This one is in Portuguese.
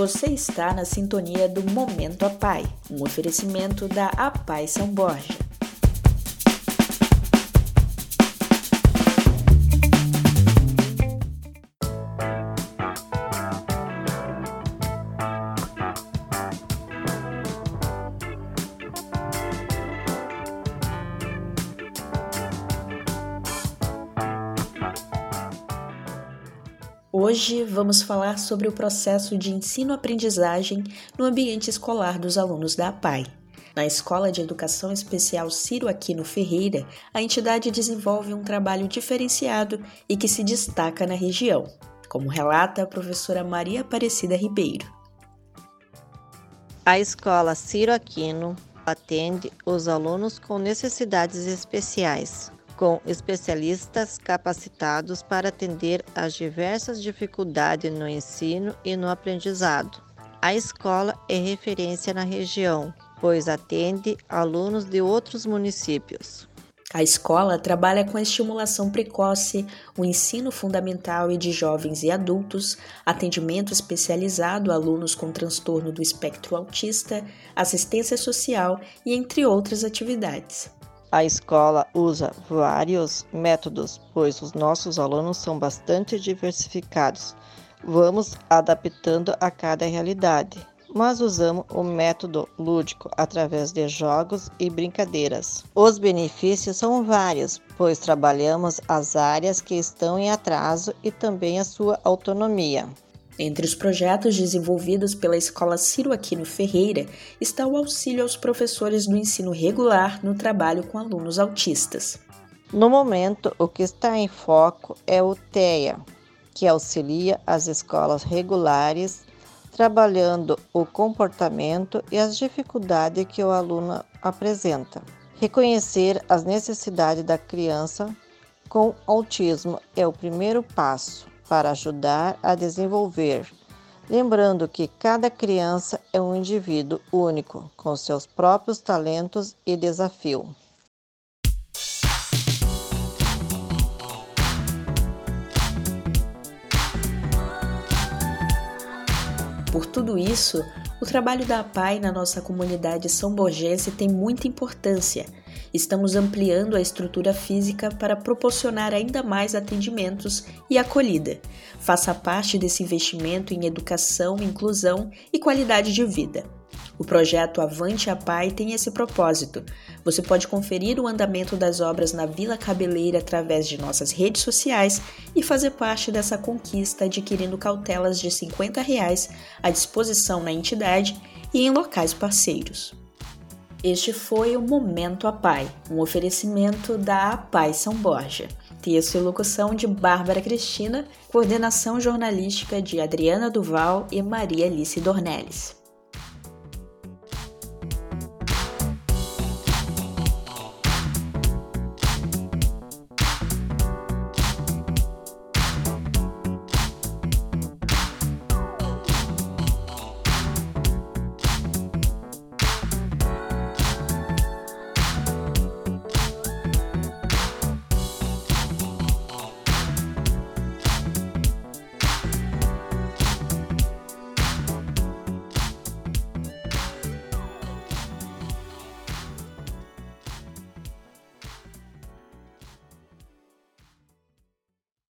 Você está na sintonia do Momento Apai, um oferecimento da Apai São Borja. Hoje vamos falar sobre o processo de ensino-aprendizagem no ambiente escolar dos alunos da APAI. Na Escola de Educação Especial Ciro Aquino Ferreira, a entidade desenvolve um trabalho diferenciado e que se destaca na região, como relata a professora Maria Aparecida Ribeiro. A escola Ciro Aquino atende os alunos com necessidades especiais, com especialistas capacitados para atender às diversas dificuldades no ensino e no aprendizado. A escola é referência na região, pois atende alunos de outros municípios. A escola trabalha com a estimulação precoce, o ensino fundamental e de jovens e adultos, atendimento especializado a alunos com transtorno do espectro autista, assistência social e entre outras atividades. A escola usa vários métodos, pois os nossos alunos são bastante diversificados. Vamos adaptando a cada realidade, mas usamos o método lúdico através de jogos e brincadeiras. Os benefícios são vários, pois trabalhamos as áreas que estão em atraso e também a sua autonomia. Entre os projetos desenvolvidos pela Escola Ciro Aquino Ferreira está o auxílio aos professores do ensino regular no trabalho com alunos autistas. No momento, o que está em foco é o TEA, que auxilia as escolas regulares trabalhando o comportamento e as dificuldades que o aluno apresenta. Reconhecer as necessidades da criança com autismo é o primeiro passo para ajudar a desenvolver. Lembrando que cada criança é um indivíduo único, com seus próprios talentos e desafio. Por tudo isso, o trabalho da APAI na nossa comunidade são borgense tem muita importância estamos ampliando a estrutura física para proporcionar ainda mais atendimentos e acolhida. Faça parte desse investimento em educação, inclusão e qualidade de vida. O projeto Avante a Pai tem esse propósito. Você pode conferir o andamento das obras na Vila Cabeleira através de nossas redes sociais e fazer parte dessa conquista adquirindo cautelas de 50 reais à disposição na entidade e em locais parceiros. Este foi o Momento Apai, um oferecimento da Apai São Borja. Texto e locução de Bárbara Cristina, coordenação jornalística de Adriana Duval e Maria Alice Dornelles.